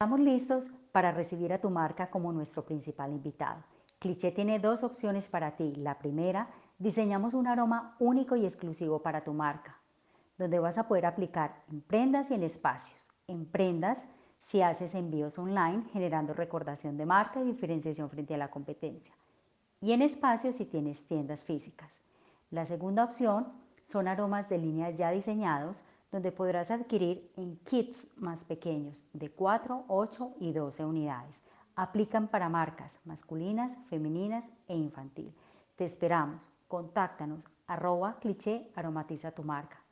Estamos listos para recibir a tu marca como nuestro principal invitado. Cliché tiene dos opciones para ti. La primera, diseñamos un aroma único y exclusivo para tu marca, donde vas a poder aplicar en prendas y en espacios. En prendas, si haces envíos online, generando recordación de marca y diferenciación frente a la competencia. Y en espacios, si tienes tiendas físicas. La segunda opción son aromas de línea ya diseñados, donde podrás adquirir en kits más pequeños de 4, 8 y 12 unidades. Aplican para marcas masculinas, femeninas e infantil. Te esperamos. Contáctanos arroba cliché aromatiza tu marca